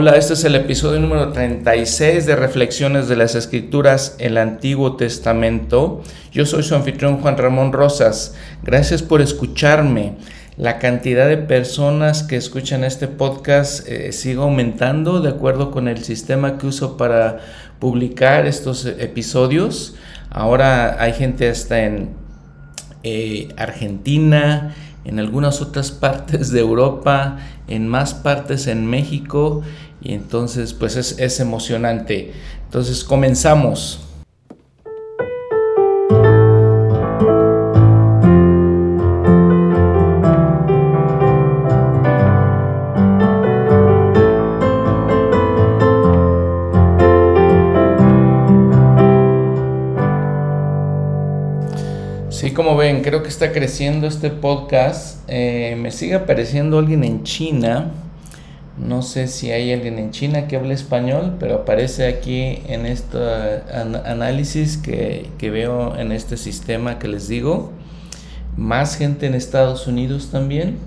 Hola, este es el episodio número 36 de Reflexiones de las Escrituras, el Antiguo Testamento. Yo soy su anfitrión Juan Ramón Rosas. Gracias por escucharme. La cantidad de personas que escuchan este podcast eh, sigue aumentando de acuerdo con el sistema que uso para publicar estos episodios. Ahora hay gente hasta en eh, Argentina, en algunas otras partes de Europa, en más partes en México y entonces pues es, es emocionante. Entonces comenzamos. Creo que está creciendo este podcast. Eh, me sigue apareciendo alguien en China. No sé si hay alguien en China que hable español, pero aparece aquí en este análisis que, que veo en este sistema que les digo. Más gente en Estados Unidos también.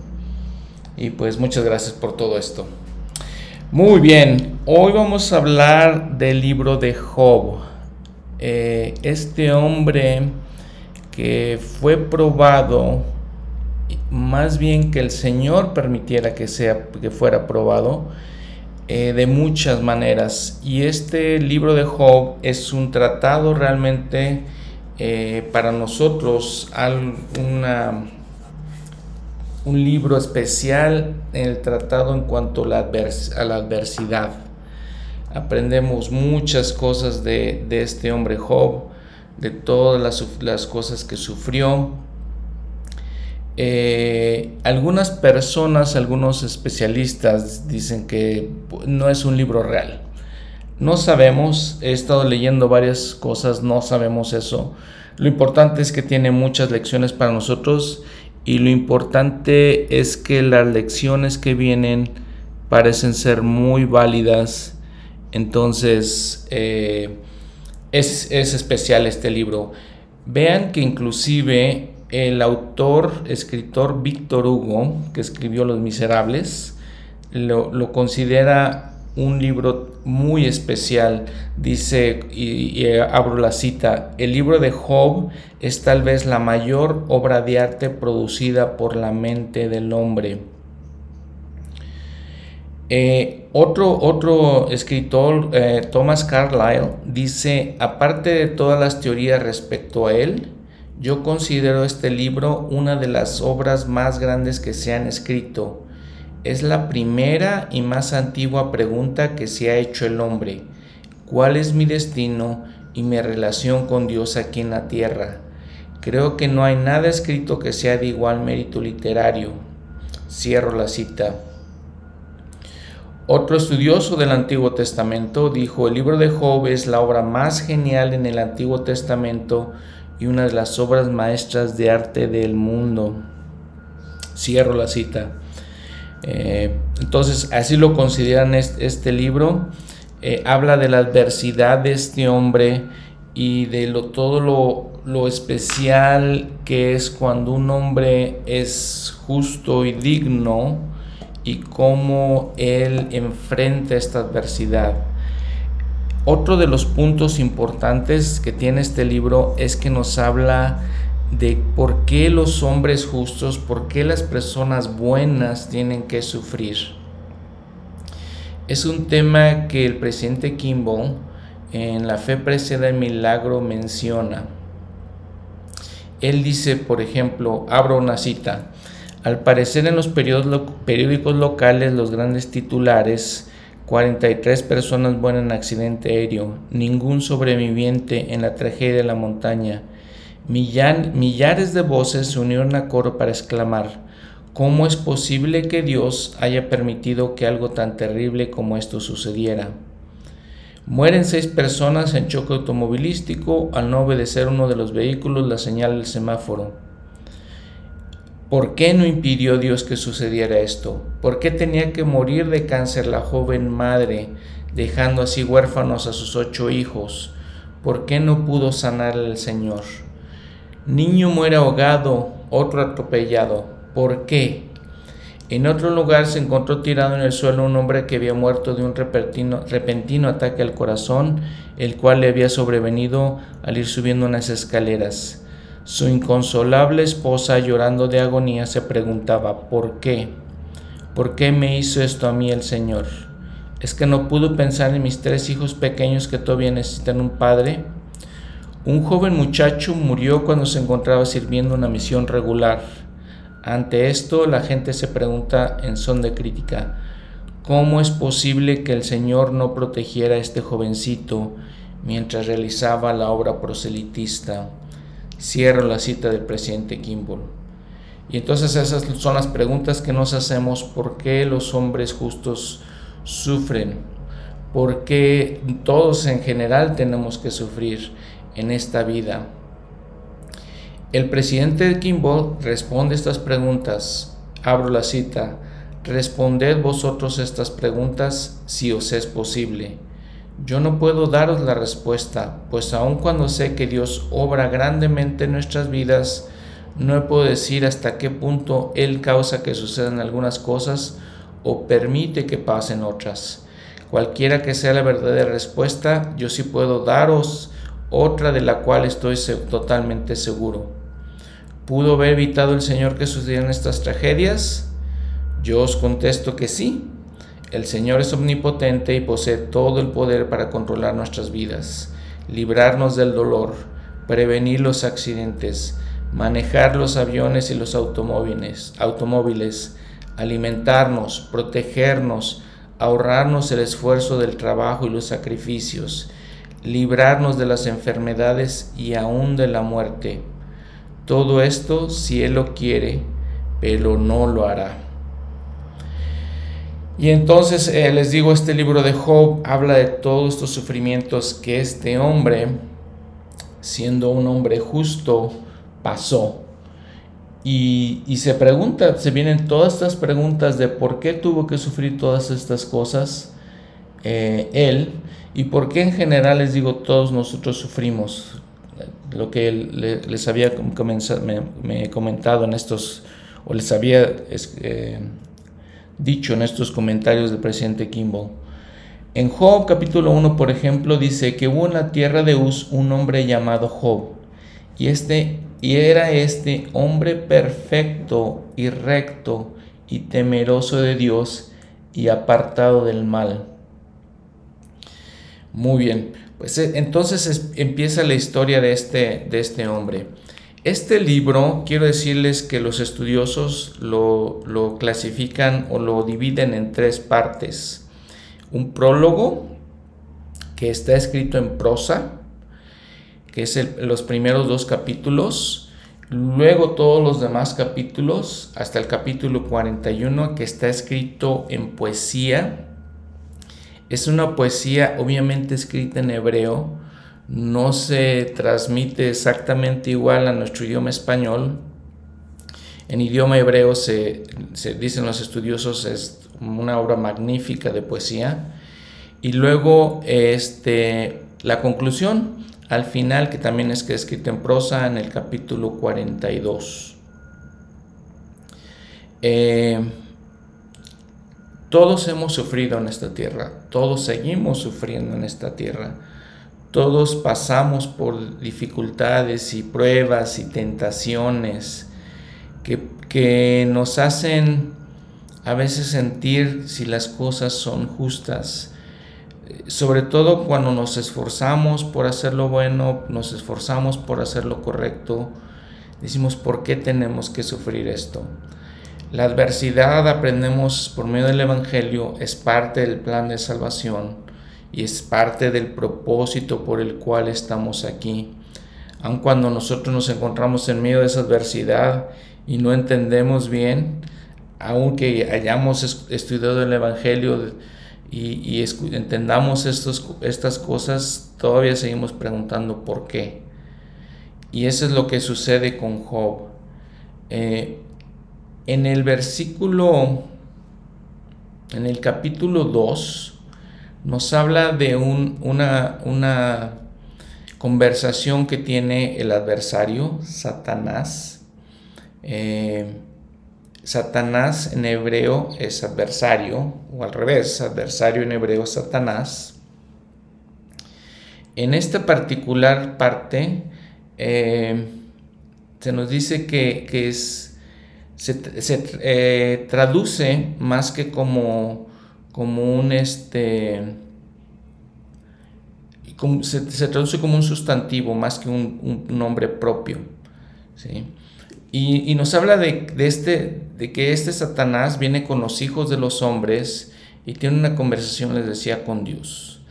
Y pues muchas gracias por todo esto. Muy bien, hoy vamos a hablar del libro de Job. Eh, este hombre que fue probado, más bien que el Señor permitiera que, sea, que fuera probado, eh, de muchas maneras. Y este libro de Job es un tratado realmente eh, para nosotros, un libro especial en el tratado en cuanto a la, a la adversidad. Aprendemos muchas cosas de, de este hombre Job de todas las, cosas que sufrió. Eh, algunas personas, algunos especialistas dicen que no es un libro real. No sabemos, he estado leyendo varias cosas, no sabemos eso. Lo importante es que tiene muchas lecciones para nosotros y lo importante es que las lecciones que vienen parecen ser muy válidas. Entonces, eh, es, especial este libro. Vean que inclusive el autor, escritor Víctor Hugo, que escribió Los Miserables, lo, considera un libro muy especial. Dice, y, abro la cita, el libro de Job es tal vez la mayor obra de arte producida por la mente del hombre. Eh, otro, otro escritor, eh, Thomas Carlyle, dice, aparte de todas las teorías respecto a él, yo considero este libro una de las obras más grandes que se han escrito. Es la primera y más antigua pregunta que se ha hecho el hombre. ¿Cuál es mi destino y mi relación con Dios aquí en la tierra? Creo que no hay nada escrito que sea de igual mérito literario. Cierro la cita. Otro estudioso del Antiguo Testamento dijo, el libro de Job es la obra más genial en el Antiguo Testamento y una de las obras maestras de arte del mundo. Cierro la cita. Eh, entonces, así lo consideran este, libro. Eh, habla de la adversidad de este hombre y de todo lo especial que es cuando un hombre es justo y digno y cómo él enfrenta esta adversidad. Otro de los puntos importantes que tiene este libro es que nos habla de por qué los hombres justos, por qué las personas buenas tienen que sufrir. Es un tema que el presidente Kimball en La fe precede el milagro menciona. Él dice, por ejemplo, abro una cita, al parecer en los periódicos locales los grandes titulares 43 personas mueren en accidente aéreo, ningún sobreviviente en la tragedia de la montaña. millares de voces se unieron a coro para exclamar, ¿cómo es posible que Dios haya permitido que algo tan terrible como esto sucediera? Mueren seis personas en choque automovilístico al no obedecer uno de los vehículos la señal del semáforo. ¿Por qué no impidió Dios que sucediera esto? ¿Por qué tenía que morir de cáncer la joven madre, dejando así huérfanos a sus ocho hijos? ¿Por qué no pudo sanar el Señor? Niño muere ahogado, otro atropellado. ¿Por qué? En otro lugar se encontró tirado en el suelo un hombre que había muerto de un repentino, repentino, ataque al corazón, el cual le había sobrevenido al ir subiendo unas escaleras. Su inconsolable esposa, llorando de agonía, se preguntaba, ¿por qué? ¿Por qué me hizo esto a mí el Señor? ¿Es que no pudo pensar en mis tres hijos pequeños que todavía necesitan un padre? Un joven muchacho murió cuando se encontraba sirviendo una misión regular. Ante esto, la gente se pregunta en son de crítica, ¿cómo es posible que el Señor no protegiera a este jovencito mientras realizaba la obra proselitista? Cierro la cita del presidente Kimball. Y entonces esas son las preguntas que nos hacemos, ¿por qué los hombres justos sufren? ¿Por qué todos en general tenemos que sufrir en esta vida? El presidente Kimball responde estas preguntas. Abro la cita. Responded vosotros estas preguntas si os es posible. Yo no puedo daros la respuesta, pues aun cuando sé que Dios obra grandemente en nuestras vidas, no puedo decir hasta qué punto Él causa que sucedan algunas cosas o permite que pasen otras. Cualquiera que sea la verdadera respuesta, yo sí puedo daros otra de la cual estoy totalmente seguro. ¿Pudo haber evitado el Señor que sucedieran estas tragedias? Yo os contesto que sí. El Señor es omnipotente y posee todo el poder para controlar nuestras vidas, librarnos del dolor, prevenir los accidentes, manejar los aviones y los automóviles, alimentarnos, protegernos, ahorrarnos el esfuerzo del trabajo y los sacrificios, librarnos de las enfermedades y aún de la muerte. Todo esto si Él lo quiere, pero no lo hará. Y entonces eh, les digo, este libro de Job habla de todos estos sufrimientos que este hombre, siendo un hombre justo, pasó. Y, se pregunta, se vienen todas estas preguntas de por qué tuvo que sufrir todas estas cosas eh, él y por qué en general les digo todos nosotros sufrimos. Lo que les había comenzado, me, comentado en estos, o les había eh, dicho en estos comentarios del presidente Kimball. En Job capítulo 1, por ejemplo, dice que hubo en la tierra de Uz un hombre llamado Job, y, este, y era este hombre perfecto y recto y temeroso de Dios y apartado del mal. Muy bien, pues eh, entonces empieza la historia de este, de este hombre. Este libro, quiero decirles que los estudiosos lo, clasifican o lo dividen en tres partes. Un prólogo, que está escrito en prosa, que es los primeros dos capítulos. Luego todos los demás capítulos, hasta el capítulo 41, que está escrito en poesía. Es una poesía obviamente escrita en hebreo, no se transmite exactamente igual a nuestro idioma español. En idioma hebreo se, dicen los estudiosos es una obra magnífica de poesía. Y luego este, la conclusión al final, que también es que escrito en prosa en el capítulo 42. Eh, todos hemos sufrido en esta tierra, todos seguimos sufriendo en esta tierra todos pasamos por dificultades y pruebas y tentaciones que, nos hacen a veces sentir si las cosas son justas. Sobre todo cuando nos esforzamos por hacer lo bueno, nos esforzamos por hacer lo correcto, decimos, ¿por qué tenemos que sufrir esto? La adversidad, aprendemos por medio del Evangelio, es parte del plan de salvación y es parte del propósito por el cual estamos aquí. Aun cuando nosotros nos encontramos en medio de esa adversidad y no entendemos bien, aunque hayamos estudiado el Evangelio y, entendamos estos, estas cosas, todavía seguimos preguntando por qué. Y eso es lo que sucede con Job. Eh, en el versículo, en el capítulo 2, nos habla de una, conversación que tiene el adversario, Satanás, eh, Satanás en hebreo es adversario, o al revés, adversario en hebreo Satanás. En esta particular parte eh, se nos dice que, es, se, eh, traduce más que como, como un este, se, traduce como un sustantivo más que un, nombre propio. ¿sí? Y, nos habla de, este, de que este Satanás viene con los hijos de los hombres y tiene una conversación, les decía, con Dios.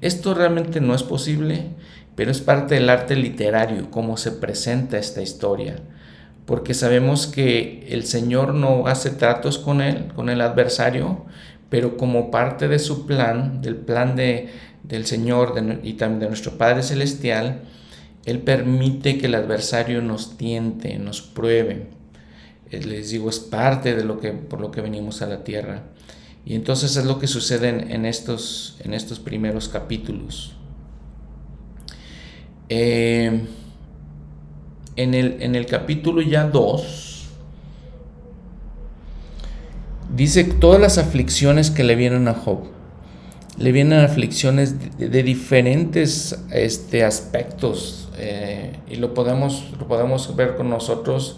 Esto realmente no es posible, pero es parte del arte literario, cómo se presenta esta historia. Porque sabemos que el Señor no hace tratos con él, con el adversario, pero como parte de su plan, del plan de, del Señor y también de nuestro Padre Celestial, él permite que el adversario nos tiente, nos pruebe. Eh, les digo, es parte de lo que, por lo que venimos a la tierra. Y entonces es lo que sucede en, estos, en estos primeros capítulos. Eh, en, el, en el capítulo ya 2, dice todas las aflicciones que le vienen a Job le vienen aflicciones de, diferentes este, aspectos eh, y lo podemos, lo podemos ver con nosotros.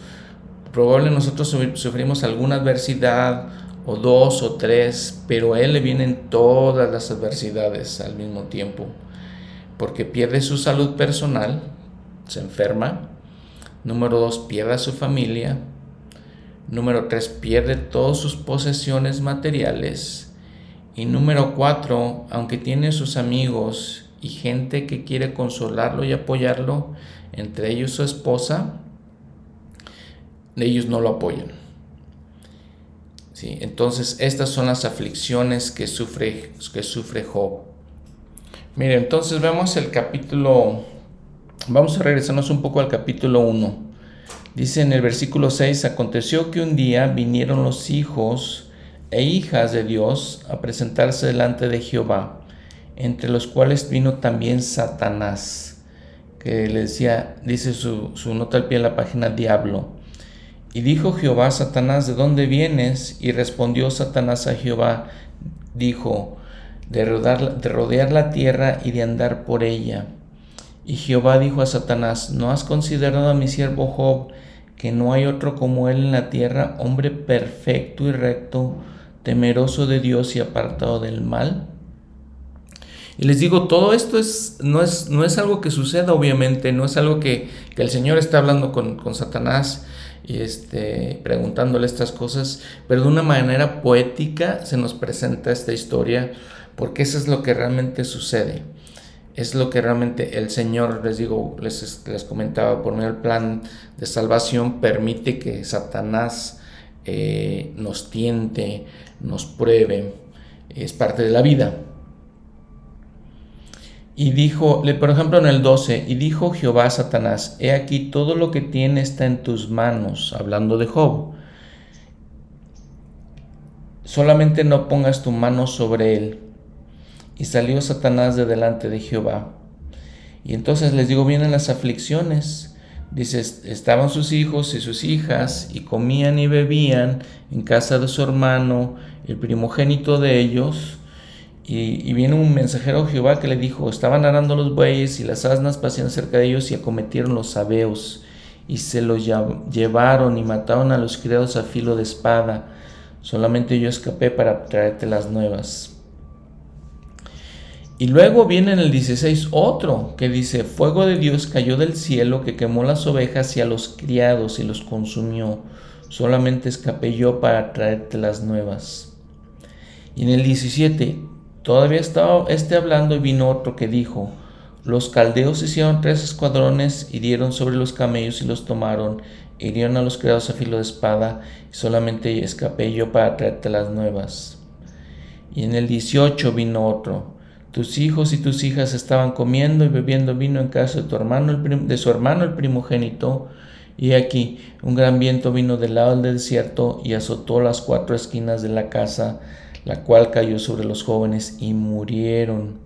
Probablemente nosotros sufrimos alguna adversidad o dos o tres, pero a él le vienen todas las adversidades al mismo tiempo, porque pierde su salud personal, se enferma. Número dos, pierde a su familia. Número tres, pierde todas sus posesiones materiales y número cuatro, aunque tiene sus amigos y gente que quiere consolarlo y apoyarlo, entre ellos su esposa, ellos no lo apoyan. ¿Sí? Entonces, estas son las aflicciones que sufre, que sufre Job. Mire, entonces vemos el capítulo, vamos a regresarnos un poco al capítulo 1. Dice en el versículo 6, aconteció que un día vinieron los hijos e hijas de Dios a presentarse delante de Jehová, entre los cuales vino también Satanás, que le decía, dice su, nota al pie de la página, diablo. Y dijo Jehová Satanás, ¿de dónde vienes? Y respondió Satanás a Jehová, dijo, de rodear, de rodear la tierra y de andar por ella. Y Jehová dijo a Satanás, ¿no has considerado a mi siervo Job, que no hay otro como él en la tierra, hombre perfecto y recto, temeroso de Dios y apartado del mal. Y les digo, todo esto es, no, es, no es algo que suceda, obviamente, no es algo que, el Señor está hablando con, con, Satanás y este, preguntándole estas cosas, pero de una manera poética se nos presenta esta historia, porque eso es lo que realmente sucede. Es lo que realmente el Señor, les digo, les, les comentaba, por medio del plan de salvación, permite que Satanás eh, nos tiente, nos pruebe, es parte de la vida. Y dijo, por ejemplo en el 12, y dijo Jehová a Satanás, he aquí todo lo que tiene está en tus manos, hablando de Job. Solamente no pongas tu mano sobre él. Y salió Satanás de delante de Jehová. Y entonces les digo, vienen las aflicciones Dice, estaban sus hijos y sus hijas y comían y bebían en casa de su hermano, el primogénito de ellos. Y, viene un mensajero de Jehová que le dijo, estaban arando los bueyes y las asnas pasean cerca de ellos y acometieron los sabeos y se los llevaron y mataron a los criados a filo de espada. Solamente yo escapé para traerte las nuevas. Y luego viene en el 16 otro que dice, fuego de Dios cayó del cielo que quemó las ovejas y a los criados y los consumió. Solamente escapé yo para traerte las nuevas. Y en el 17, todavía estaba este hablando y vino otro que dijo, los caldeos hicieron tres escuadrones y dieron sobre los camellos y los tomaron, hirieron a los criados a filo de espada y solamente escapé yo para traerte las nuevas. Y en el 18 vino otro, tus hijos y tus hijas estaban comiendo y bebiendo vino en casa de, tu hermano, de su hermano el primogénito. Y aquí un gran viento vino del lado del desierto y azotó las cuatro esquinas de la casa, la cual cayó sobre los jóvenes y murieron.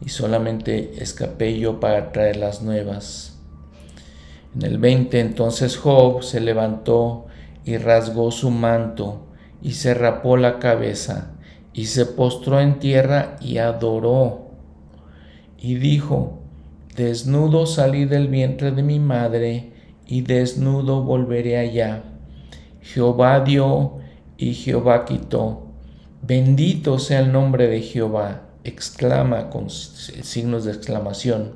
Y solamente escapé yo para traer las nuevas. En el 20 entonces Job se levantó y rasgó su manto y se rapó la cabeza y se postró en tierra y adoró y dijo, desnudo salí del vientre de mi madre y desnudo volveré allá. Jehová dio y Jehová quitó. Bendito sea el nombre de Jehová, exclama con signos de exclamación.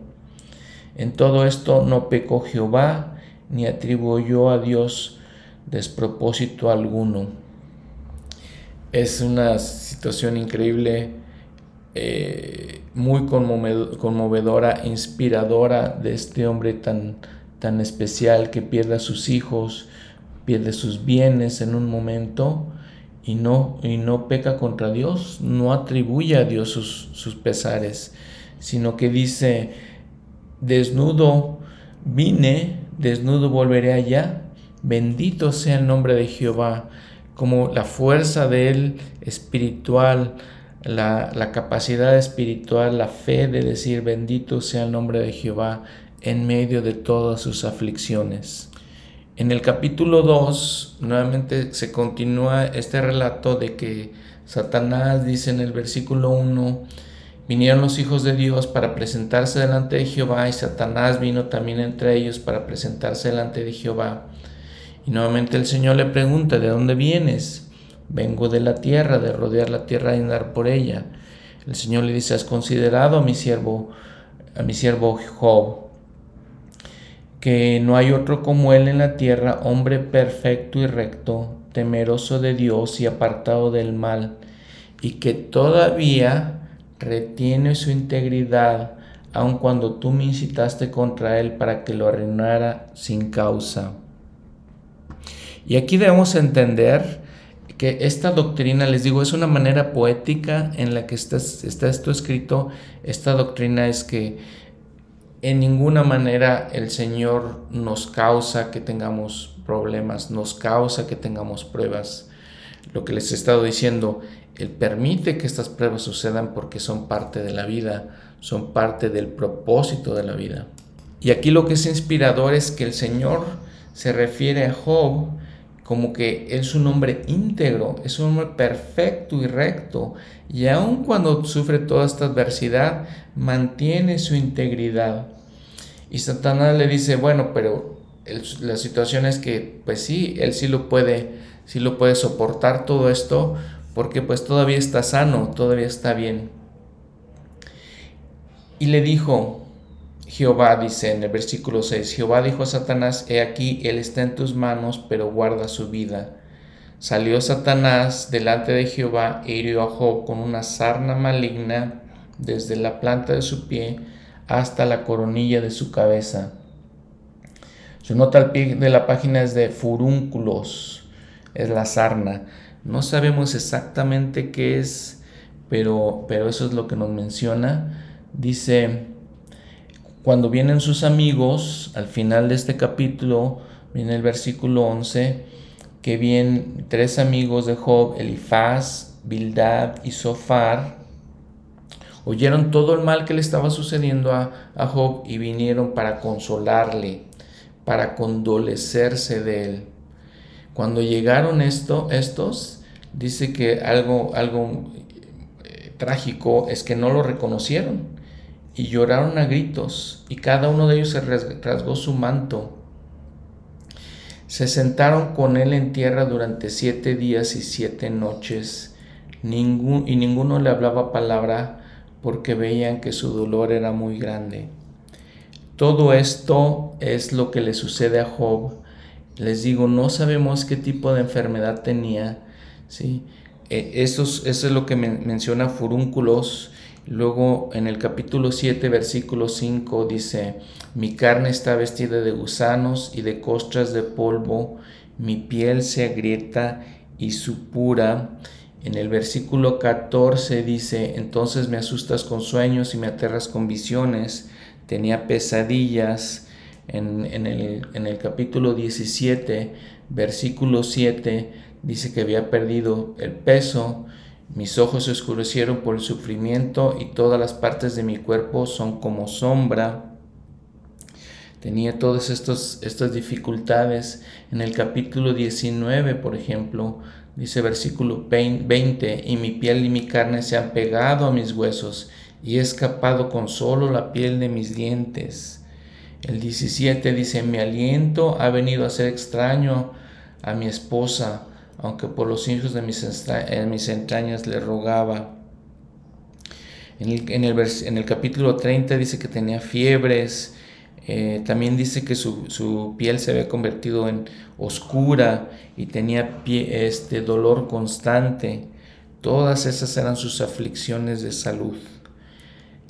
En todo esto no pecó Jehová, ni atribuyó a Dios despropósito alguno. Es una situación increíble, eh, muy conmovedora, inspiradora de este hombre tan, tan especial que pierde a sus hijos, pierde sus bienes en un momento y no, y no peca contra Dios, no atribuye a Dios sus, sus pesares, sino que dice, desnudo vine, desnudo volveré allá, bendito sea el nombre de Jehová, como la fuerza de Él espiritual, la, la, capacidad espiritual, la fe de decir bendito sea el nombre de Jehová en medio de todas sus aflicciones. En el capítulo 2 nuevamente se continúa este relato de que Satanás dice en el versículo 1, vinieron los hijos de Dios para presentarse delante de Jehová y Satanás vino también entre ellos para presentarse delante de Jehová. Y nuevamente el Señor le pregunta, ¿de dónde vienes? Vengo de la tierra, de rodear la tierra y andar por ella. El Señor le dice, ¿has considerado a mi siervo, a mi siervo Job? que no hay otro como Él en la tierra, hombre perfecto y recto, temeroso de Dios y apartado del mal, y que todavía retiene su integridad, aun cuando tú me incitaste contra Él para que lo arruinara sin causa. Y aquí debemos entender que esta doctrina, les digo, es una manera poética en la que está, está esto escrito. Esta doctrina es que en ninguna manera el Señor nos causa que tengamos problemas, nos causa que tengamos pruebas. Lo que les he estado diciendo, Él permite que estas pruebas sucedan porque son parte de la vida, son parte del propósito de la vida. Y aquí lo que es inspirador es que el Señor se refiere a Job como que es un hombre íntegro, es un hombre perfecto y recto, y aun cuando sufre toda esta adversidad, mantiene su integridad. Y Satanás le dice, bueno, pero la situación es que, pues sí, él sí lo puede, sí lo puede soportar todo esto, porque pues todavía está sano, todavía está bien. Y le dijo, Jehová dice en el versículo 6, Jehová dijo a Satanás, he aquí, él está en tus manos, pero guarda su vida. Salió Satanás delante de Jehová e hirió a Job con una sarna maligna desde la planta de su pie hasta la coronilla de su cabeza. Su nota al pie de la página es de furúnculos, es la sarna. No sabemos exactamente qué es, pero, pero eso es lo que nos menciona. Dice, cuando vienen sus amigos, al final de este capítulo, viene el versículo 11, que vienen tres amigos de Job, Elifaz, Bildad y Sofar, oyeron todo el mal que le estaba sucediendo a, Job y vinieron para consolarle, para condolecerse de él. Cuando llegaron esto, estos, dice que algo, algo eh, trágico es que no lo reconocieron y lloraron a gritos y cada uno de ellos se rasgó su manto. Se sentaron con él en tierra durante siete días y siete noches y ninguno le hablaba palabra porque veían que su dolor era muy grande. Todo esto es lo que le sucede a Job. Les digo, no sabemos qué tipo de enfermedad tenía. ¿sí? E, eso, es, lo que menciona Furúnculos. Luego en el capítulo 7, versículo 5 dice, mi carne está vestida de gusanos y de costras de polvo, mi piel se agrieta y supura en el versículo 14 dice, entonces me asustas con sueños y me aterras con visiones. Tenía pesadillas. En, el, en el capítulo 17, versículo 7, dice que había perdido el peso. Mis ojos se oscurecieron por el sufrimiento y todas las partes de mi cuerpo son como sombra. tenía todas estas dificultades. En el capítulo 19, por ejemplo, dice versículo 20, y mi piel y mi carne se han pegado a mis huesos, y he escapado con solo la piel de mis dientes. El 17 dice, mi aliento ha venido a ser extraño a mi esposa, aunque por los hijos de mis, entrañas le rogaba. En el, capítulo 30 dice que tenía fiebres, eh, también dice que su, piel se había convertido en oscura y tenía este dolor constante. Todas esas eran sus aflicciones de salud.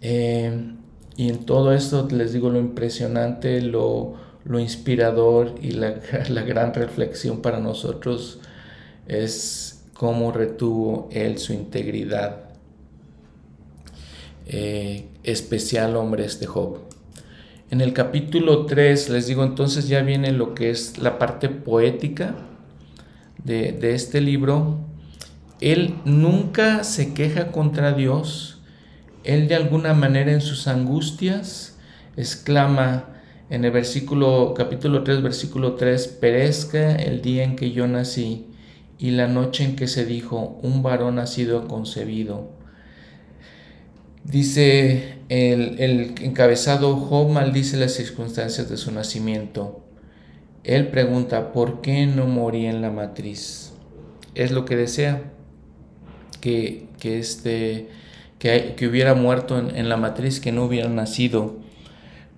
Eh, y en todo esto les digo lo impresionante, lo, inspirador y la, gran reflexión para nosotros es cómo retuvo él su integridad. Eh, especial hombre este Job. En el capítulo 3 les digo entonces ya viene lo que es la parte poética de, de este libro. Él nunca se queja contra Dios, él de alguna manera en sus angustias exclama en el versículo capítulo 3 versículo 3 perezca el día en que yo nací y la noche en que se dijo un varón ha sido concebido. Dice el, el encabezado Job maldice las circunstancias de su nacimiento. Él pregunta, ¿por qué no morí en la matriz? Es lo que desea, que, que este, que, hubiera muerto en, la matriz, que no hubiera nacido.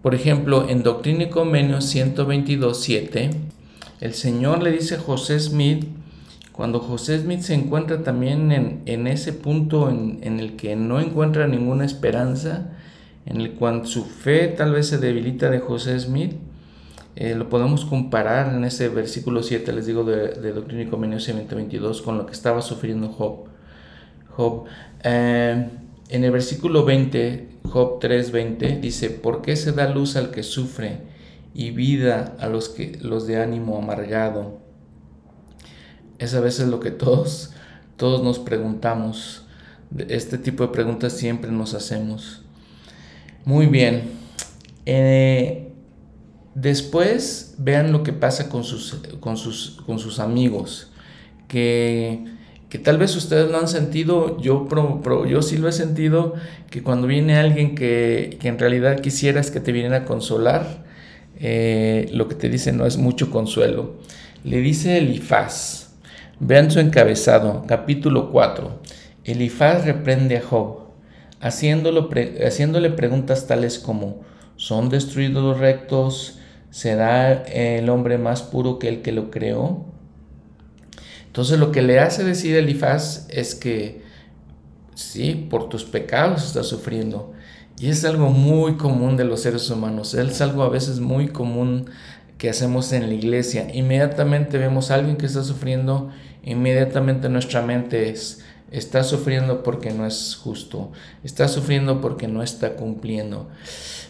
Por ejemplo, en Doctrina y Convenios 122, 7, el Señor le dice a José Smith, cuando José Smith se encuentra también en, ese punto en, el que no encuentra ninguna esperanza, en el cual su fe tal vez se debilita de José Smith, eh, lo podemos comparar en ese versículo 7, les digo, de, de Doctrina y Convenios 122, con lo que estaba sufriendo Job. Job. Eh, en el versículo 20, Job 3:20, dice, ¿por qué se da luz al que sufre y vida a los, que, los de ánimo amargado? Es a veces lo que todos, todos nos preguntamos. Este tipo de preguntas siempre nos hacemos. Muy bien. Eh, después vean lo que pasa con sus, con sus, con sus amigos, que que tal vez ustedes lo han sentido, yo, yo sí lo he sentido, que cuando viene alguien que, en realidad quisieras que te viniera a consolar, eh, lo que te dice no es mucho consuelo. Le dice Elifaz, vean su encabezado, capítulo 4. Elifaz reprende a Job, haciéndole preguntas tales como, ¿son destruidos los rectos? ¿Será el hombre más puro que el que lo creó? Entonces lo que le hace decir Elifaz es que sí, por tus pecados estás sufriendo. Y es algo muy común de los seres humanos. Es algo a veces muy común que hacemos en la iglesia. Inmediatamente vemos a alguien que está sufriendo, inmediatamente nuestra mente es, está sufriendo porque no es justo, está sufriendo porque no está cumpliendo.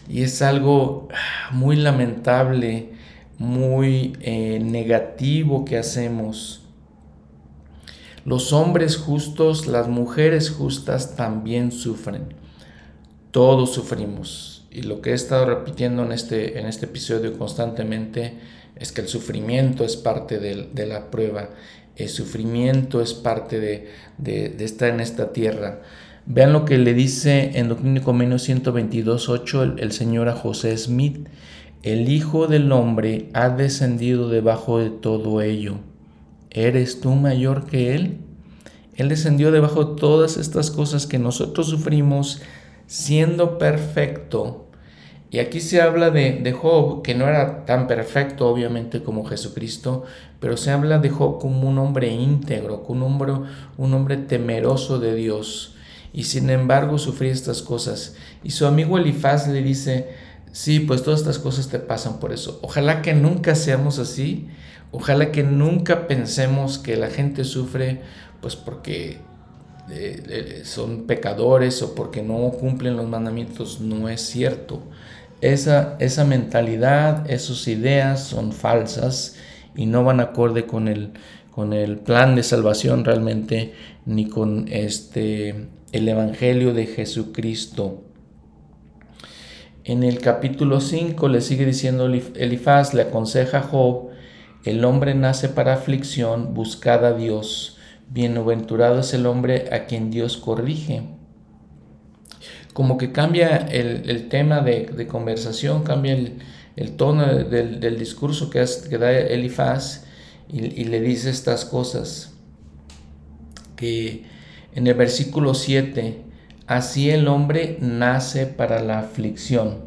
Y es algo muy lamentable, muy eh, negativo que hacemos los hombres justos, las mujeres justas también sufren. Todos sufrimos. Y lo que he estado repitiendo en este, en este episodio constantemente es que el sufrimiento es parte de, la prueba. El sufrimiento es parte de, estar en esta tierra. Vean lo que le dice en Doctrina y Convenio 122.8 el, el Señor a José Smith. El Hijo del Hombre ha descendido debajo de todo ello ¿Eres tú mayor que Él? Él descendió debajo de todas estas cosas que nosotros sufrimos siendo perfecto. Y aquí se habla de, Job, que no era tan perfecto obviamente como Jesucristo, pero se habla de Job como un hombre íntegro, como un hombre, un hombre temeroso de Dios. Y sin embargo sufría estas cosas. Y su amigo Elifaz le dice, sí, pues todas estas cosas te pasan por eso. Ojalá que nunca seamos así Ojalá que nunca pensemos que la gente sufre pues porque eh, eh, son pecadores o porque no cumplen los mandamientos. No es cierto. Esa, esa mentalidad, esas ideas son falsas y no van acorde con el, con el plan de salvación realmente ni con este, el Evangelio de Jesucristo. En el capítulo 5 le sigue diciendo Elifaz, le aconseja a Job, el hombre nace para aflicción, buscad a Dios, bienaventurado es el hombre a quien Dios corrige. Como que cambia el, tema de, conversación, cambia el, tono del, discurso que, da Elifaz y, le dice estas cosas. Que en el versículo 7, así el hombre nace para la aflicción,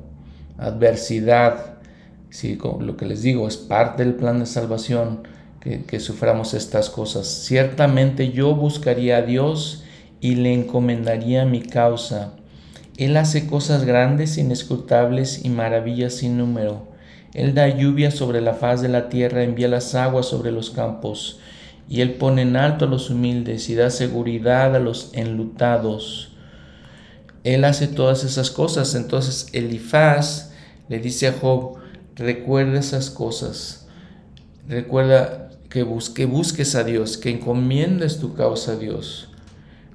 adversidad. Sí, lo que les digo, es parte del plan de salvación que, que suframos estas cosas. Ciertamente yo buscaría a Dios y le encomendaría mi causa. Él hace cosas grandes, inescrutables y maravillas sin número. Él da lluvia sobre la faz de la tierra, envía las aguas sobre los campos y Él pone en alto a los humildes y da seguridad a los enlutados. Él hace todas esas cosas. Entonces Elifaz le dice a Job, recuerda esas cosas. Recuerda que, busque, busques a Dios, que encomiendes tu causa a Dios.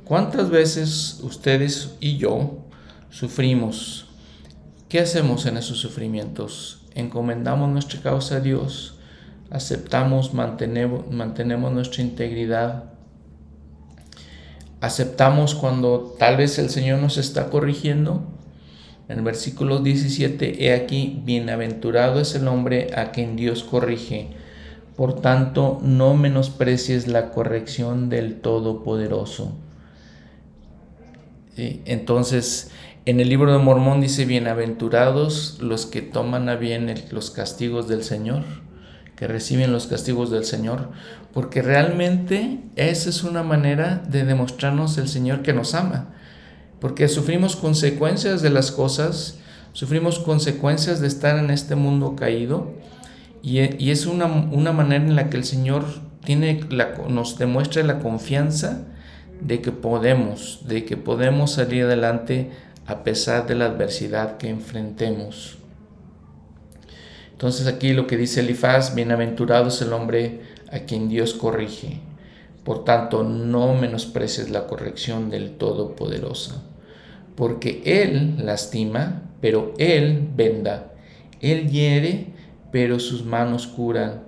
¿Cuántas veces ustedes y yo sufrimos? ¿Qué hacemos en esos sufrimientos? ¿Encomendamos nuestra causa a Dios? aceptamos, mantenemos, mantenemos nuestra integridad, aceptamos cuando tal vez el Señor nos está corrigiendo. En el versículo 17, he aquí, bienaventurado es el hombre a quien Dios corrige. Por tanto, no menosprecies la corrección del Todopoderoso. Entonces, en el libro de Mormón dice, bienaventurados los que toman a bien los castigos del Señor que reciben los castigos del Señor, porque realmente esa es una manera de demostrarnos el Señor que nos ama, porque sufrimos consecuencias de las cosas, sufrimos consecuencias de estar en este mundo caído, y, es una, manera en la que el Señor tiene nos demuestra la confianza de que podemos, de que podemos salir adelante a pesar de la adversidad que enfrentemos. Entonces aquí lo que dice Elifaz, bienaventurado es el hombre a quien Dios corrige. Por tanto, no menosprecies la corrección del Todopoderoso, porque Él lastima, pero Él venda. Él hiere, pero sus manos curan.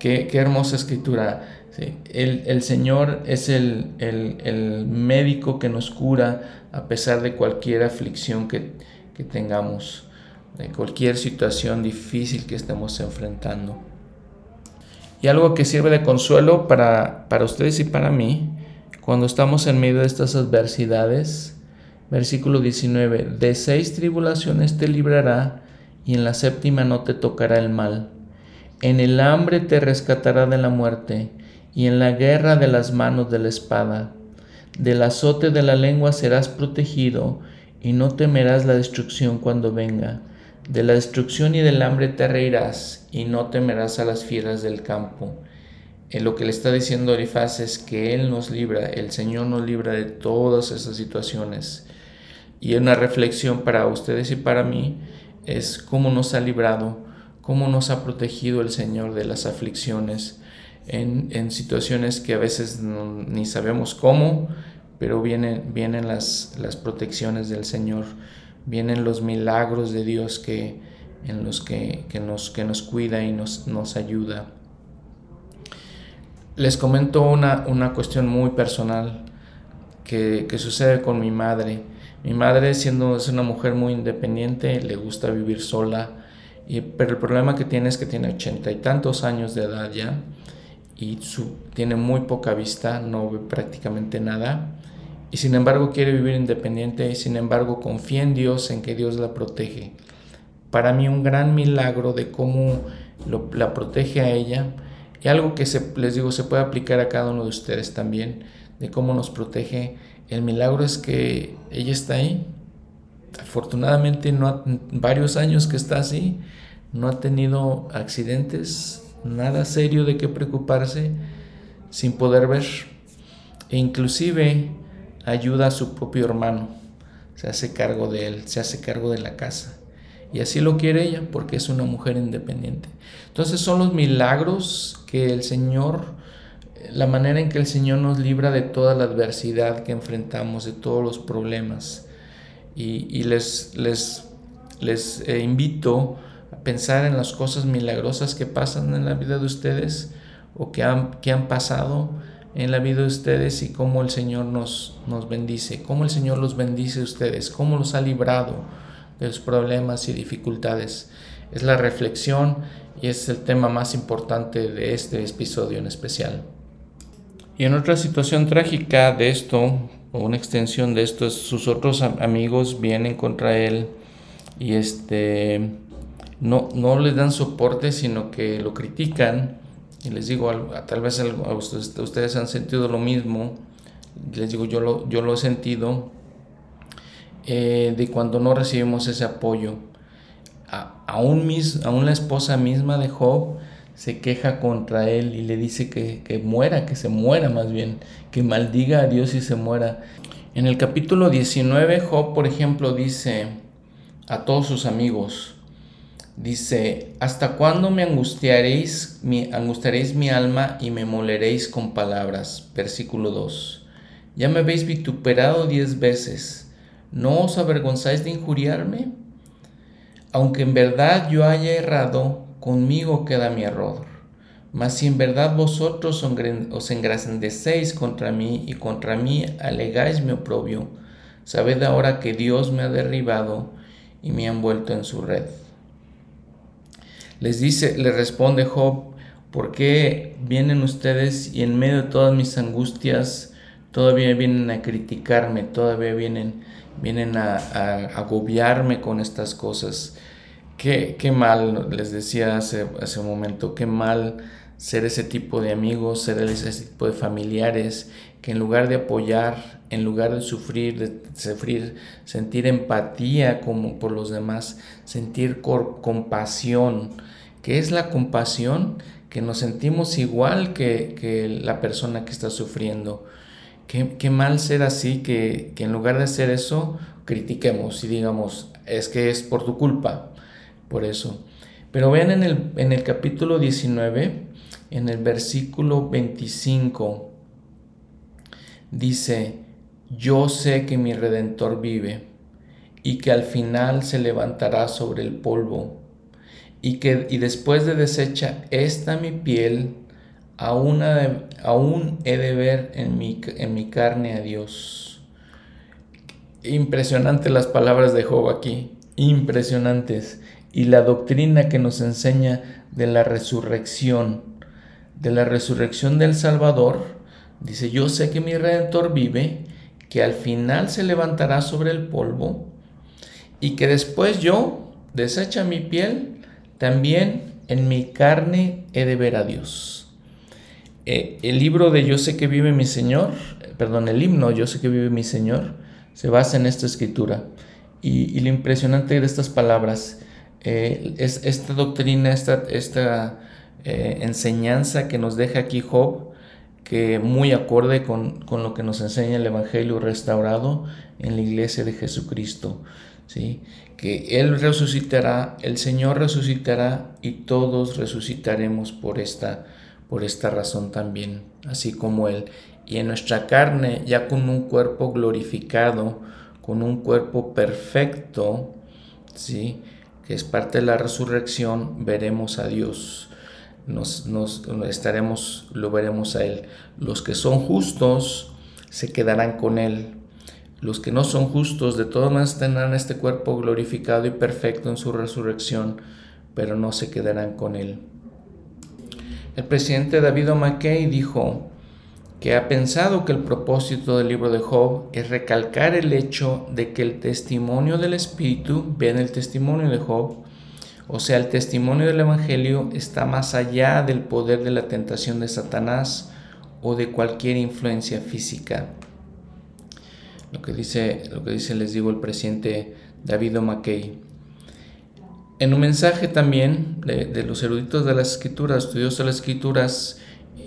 Qué, hermosa escritura. El, Señor es el, el, médico que nos cura a pesar de cualquier aflicción que, que tengamos de cualquier situación difícil que estemos enfrentando. Y algo que sirve de consuelo para, para ustedes y para mí, cuando estamos en medio de estas adversidades, versículo 19, de seis tribulaciones te librará y en la séptima no te tocará el mal. En el hambre te rescatará de la muerte y en la guerra de las manos de la espada. Del azote de la lengua serás protegido y no temerás la destrucción cuando venga de la destrucción y del hambre te reirás y no temerás a las fieras del campo. En lo que le está diciendo Elifaz es que Él nos libra, el Señor nos libra de todas esas situaciones. Y una reflexión para ustedes y para mí es cómo nos ha librado, cómo nos ha protegido el Señor de las aflicciones en, situaciones que a veces ni sabemos cómo, pero vienen, vienen las, las protecciones del Señor vienen los milagros de Dios que, en los que, nos, que nos cuida y nos, nos ayuda. Les comento una, una cuestión muy personal que, sucede con mi madre. Mi madre, siendo es una mujer muy independiente, le gusta vivir sola, y, pero el problema que tiene es que tiene ochenta y tantos años de edad ya y su, tiene muy poca vista, no ve prácticamente nada y sin embargo quiere vivir independiente y sin embargo confía en Dios, en que Dios la protege. Para mí un gran milagro de cómo la protege a ella y algo que se, les digo se puede aplicar a cada uno de ustedes también, de cómo nos protege. El milagro es que ella está ahí. Afortunadamente no varios años que está así, no ha tenido accidentes, nada serio de qué preocuparse sin poder ver. E inclusive ayuda a su propio hermano, se hace cargo de él, se hace cargo de la casa. Y así lo quiere ella porque es una mujer independiente. Entonces son los milagros que el Señor, la manera en que el Señor nos libra de toda la adversidad que enfrentamos, de todos los problemas. Y, les, les les eh, invito pensar en las cosas milagrosas que pasan en la vida de ustedes o que han, que han pasado en la vida de ustedes y cómo el Señor nos, nos bendice, cómo el Señor los bendice a ustedes, cómo los ha librado de los problemas y dificultades. Es la reflexión y es el tema más importante de este episodio en especial. Y en otra situación trágica de esto, o una extensión de esto, sus otros amigos vienen contra él y este, no, no le dan soporte, sino que lo critican. Y les digo, tal vez ustedes han sentido lo mismo. Les digo, yo lo, yo lo he sentido eh, de cuando no recibimos ese apoyo. aún, mis, aún la esposa misma de Job se queja contra él y le dice que, que, muera, que se muera más bien, que maldiga a Dios y se muera. En el capítulo 19, Job, por ejemplo, dice a todos sus amigos, dice, ¿hasta cuándo me angustiaréis, mi, angustiaréis mi alma y me moleréis con palabras? Versículo 2. Ya me habéis vituperado diez veces, ¿no os avergonzáis de injuriarme? Aunque en verdad yo haya errado, conmigo queda mi error. Mas si en verdad vosotros os engrandecéis contra mí y contra mí alegáis mi oprobio, sabed ahora que Dios me ha derribado y me ha envuelto en su red. Les dice, le responde Job, ¿por qué vienen ustedes y en medio de todas mis angustias todavía vienen a criticarme, todavía vienen, vienen a, agobiarme con estas cosas? Qué, qué mal, les decía hace, hace un momento, qué mal ser ese tipo de amigos, ser ese tipo de familiares que en lugar de apoyar, en lugar de sufrir, de sufrir, sentir empatía como por los demás, sentir compasión. ¿Qué es la compasión? Que nos sentimos igual que, que la persona que está sufriendo. Qué, qué mal ser así, que, que en lugar de hacer eso, critiquemos y digamos, es que es por tu culpa, por eso. Pero vean en el, en el capítulo 19, en el versículo 25, dice, yo sé que mi redentor vive y que al final se levantará sobre el polvo y que y después de deshecha esta mi piel, aún, aún he de ver en mi, en mi carne a Dios. Impresionante las palabras de Job aquí, impresionantes y la doctrina que nos enseña de la resurrección, de la resurrección del Salvador, dice, yo sé que mi Redentor vive, que al final se levantará sobre el polvo y que después yo, desecha mi piel, también en mi carne he de ver a Dios. Eh, el libro de Yo sé que vive mi Señor, perdón, el himno Yo sé que vive mi Señor, se basa en esta escritura. Y, lo impresionante de estas palabras eh, es esta doctrina, esta, esta eh, enseñanza que nos deja aquí Job, que muy acorde con, con, lo que nos enseña el Evangelio restaurado en la iglesia de Jesucristo. ¿sí? Que Él resucitará, el Señor resucitará y todos resucitaremos por esta, por esta razón también, así como Él. Y en nuestra carne, ya con un cuerpo glorificado, con un cuerpo perfecto, ¿sí? que es parte de la resurrección, veremos a Dios. Nos, estaremos, lo veremos a Él. Los que son justos se quedarán con Él. Los que no son justos de todas maneras tendrán este cuerpo glorificado y perfecto en su resurrección, pero no se quedarán con Él. El presidente David O'Mackey dijo, que ha pensado que el propósito del libro de Job es recalcar el hecho de que el testimonio del Espíritu, vean el testimonio de Job, o sea, el testimonio del Evangelio está más allá del poder de la tentación de Satanás o de cualquier influencia física. Lo que dice, lo que dice les digo, el presidente David O'Mackey. En un mensaje también de, los eruditos de las escrituras, estudiosos de las escrituras,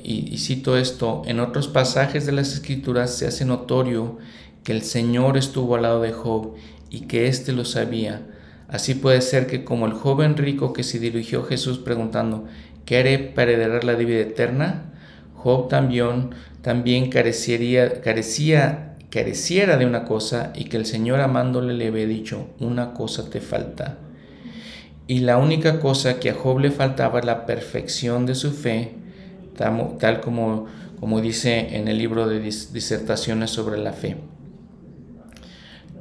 y, cito esto, en otros pasajes de las escrituras se hace notorio que el Señor estuvo al lado de Job y que éste lo sabía. Así puede ser que como el joven rico que se dirigió a Jesús preguntando, ¿qué haré para heredar la vida eterna? Job también, también careciera, carecía, careciera de una cosa y que el Señor amándole le había dicho, una cosa te falta. Y la única cosa que a Job le faltaba la perfección de su fe, tal como, como dice en el libro de disertaciones sobre la fe.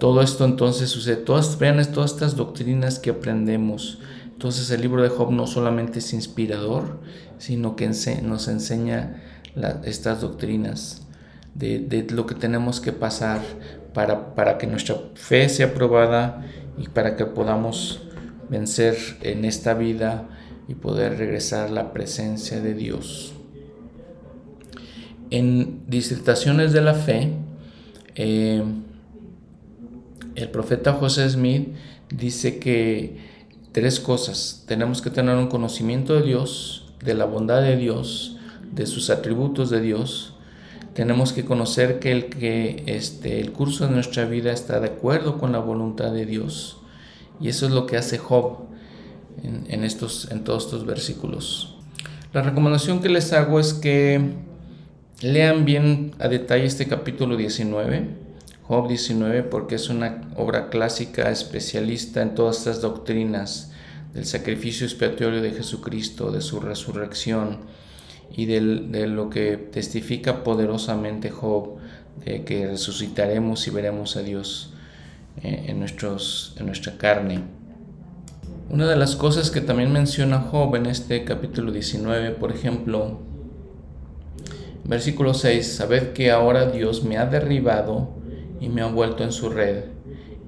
Todo esto entonces sucede, todas, vean todas estas doctrinas que aprendemos. Entonces el libro de Job no solamente es inspirador, sino que nos enseña estas doctrinas de, de, lo que tenemos que pasar para, para que nuestra fe sea probada y para que podamos vencer en esta vida y poder regresar a la presencia de Dios. En disertaciones de la fe, eh, el profeta José Smith dice que tres cosas. Tenemos que tener un conocimiento de Dios, de la bondad de Dios, de sus atributos de Dios. Tenemos que conocer que el, que este, el curso de nuestra vida está de acuerdo con la voluntad de Dios. Y eso es lo que hace Job en, estos, en todos estos versículos. La recomendación que les hago es que lean bien a detalle este capítulo 19 Job 19 porque es una obra clásica especialista en todas estas doctrinas del sacrificio expiatorio de Jesucristo, de su resurrección y de lo que testifica poderosamente Job, de que resucitaremos y veremos a Dios eh, en, nuestros, en nuestra carne. Una de las cosas que también menciona Job en este capítulo 19, por ejemplo, versículo 6, sabed que ahora Dios me ha derribado y me ha vuelto en su red.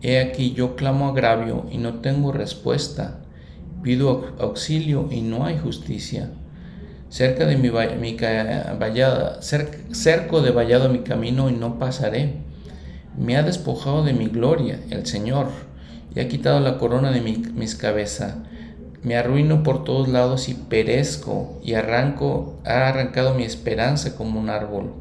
He aquí yo clamo agravio y no tengo respuesta. Pido auxilio y no hay justicia. Cerca de mi, vallada, cerco de vallado mi camino y no pasaré. Me ha despojado de mi gloria el Señor y ha quitado la corona de mi, mis cabezas. Me arruino por todos lados y perezco y arranco, ha arrancado mi esperanza como un árbol.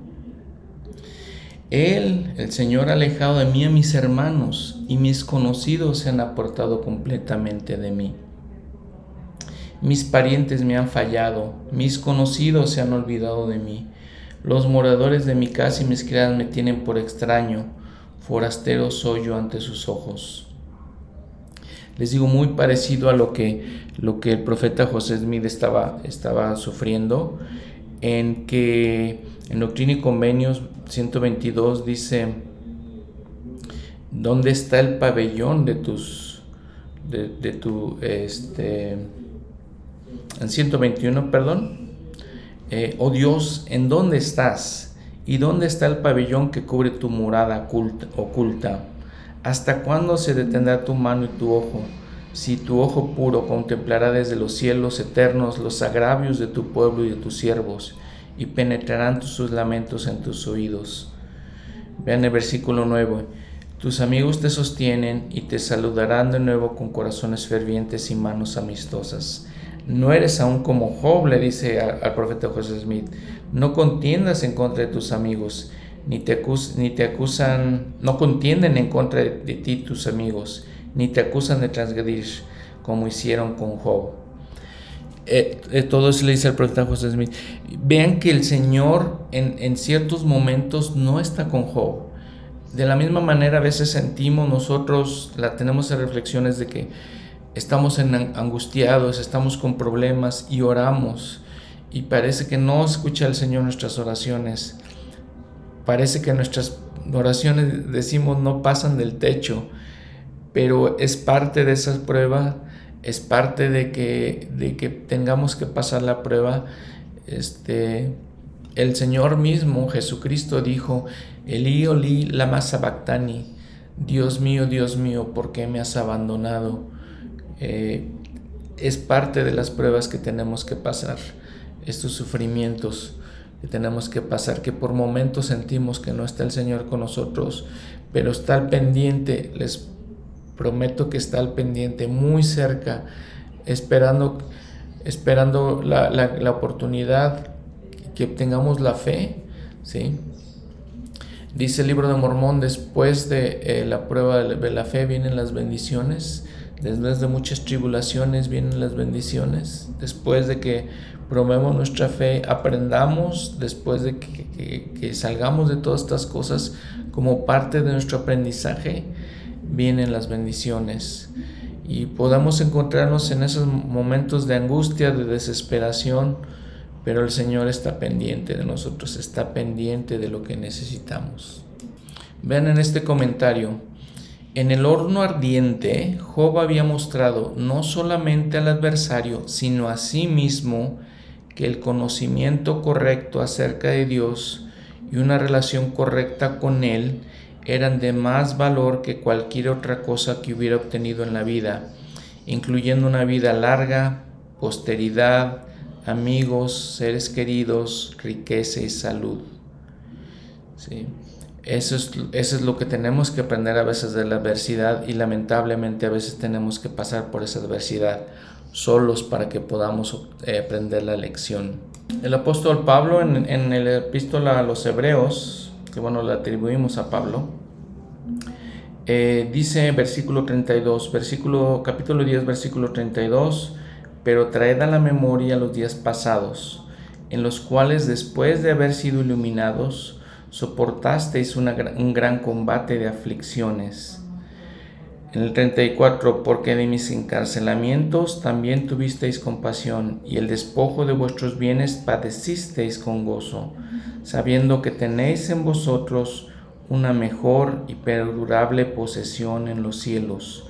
Él, el Señor, ha alejado de mí a mis hermanos y mis conocidos se han apartado completamente de mí. Mis parientes me han fallado, mis conocidos se han olvidado de mí. Los moradores de mi casa y mis criadas me tienen por extraño, forastero soy yo ante sus ojos. Les digo muy parecido a lo que, lo que el profeta José Smith estaba, estaba sufriendo, en que en Doctrina y Convenios 122 dice, ¿dónde está el pabellón de tus, de, tu, este, en 121, perdón, eh, oh Dios, ¿en dónde estás? ¿Y dónde está el pabellón que cubre tu morada oculta? ¿Hasta cuándo se detendrá tu mano y tu ojo? Si tu ojo puro contemplará desde los cielos eternos los agravios de tu pueblo y de tus siervos, y penetrarán sus lamentos en tus oídos. Vean el versículo 9. Tus amigos te sostienen y te saludarán de nuevo con corazones fervientes y manos amistosas. No eres aún como Job, le dice al, profeta José Smith. No contiendas en contra de tus amigos, ni te, acusan, no contienden en contra de, ti tus amigos, ni te acusan de transgredir como hicieron con Job. Eh, eh, todo eso le dice al profeta José Smith. Vean que el Señor en, ciertos momentos no está con Job. De la misma manera a veces sentimos nosotros, la tenemos en reflexiones de que estamos angustiados, estamos con problemas y oramos y parece que no escucha el Señor nuestras oraciones. Parece que nuestras oraciones, decimos, no pasan del techo, pero es parte de esa prueba es parte de que, de que tengamos que pasar la prueba. Este, el Señor mismo, Jesucristo, dijo, Elí, Olí, lama sabactani, Dios mío, Dios mío, ¿por qué me has abandonado? Eh, es parte de las pruebas que tenemos que pasar, estos sufrimientos que tenemos que pasar, que por momentos sentimos que no está el Señor con nosotros, pero está al pendiente, les prometo que está al pendiente, muy cerca, esperando, esperando la, la, oportunidad, que obtengamos la fe, ¿sí? Dice el libro de Mormón, después de eh, la prueba de la fe vienen las bendiciones, después de muchas tribulaciones vienen las bendiciones, después de que probemos nuestra fe, aprendamos, después de que, que salgamos de todas estas cosas como parte de nuestro aprendizaje, vienen las bendiciones. y podamos encontrarnos en esos momentos de angustia, de desesperación, pero el Señor está pendiente de nosotros, está pendiente de lo que necesitamos. Vean en este comentario, en el horno ardiente, Job había mostrado no solamente al adversario, sino a sí mismo que el conocimiento correcto acerca de Dios y una relación correcta con Él eran de más valor que cualquier otra cosa que hubiera obtenido en la vida, incluyendo una vida larga, posteridad, amigos, seres queridos, riqueza y salud. ¿Sí? Eso es, eso es lo que tenemos que aprender a veces de la adversidad y lamentablemente a veces tenemos que pasar por esa adversidad solos para que podamos eh, aprender la lección. El apóstol Pablo en, en el epístola a los hebreos, que bueno, le atribuimos a Pablo, eh, dice versículo 32, versículo, capítulo 10, versículo 32, pero traed a la memoria los días pasados, en los cuales después de haber sido iluminados, soportasteis un gran combate de aflicciones. En el 34, porque de mis encarcelamientos también tuvisteis compasión, y el despojo de vuestros bienes padecisteis con gozo, sabiendo que tenéis en vosotros una mejor y perdurable posesión en los cielos.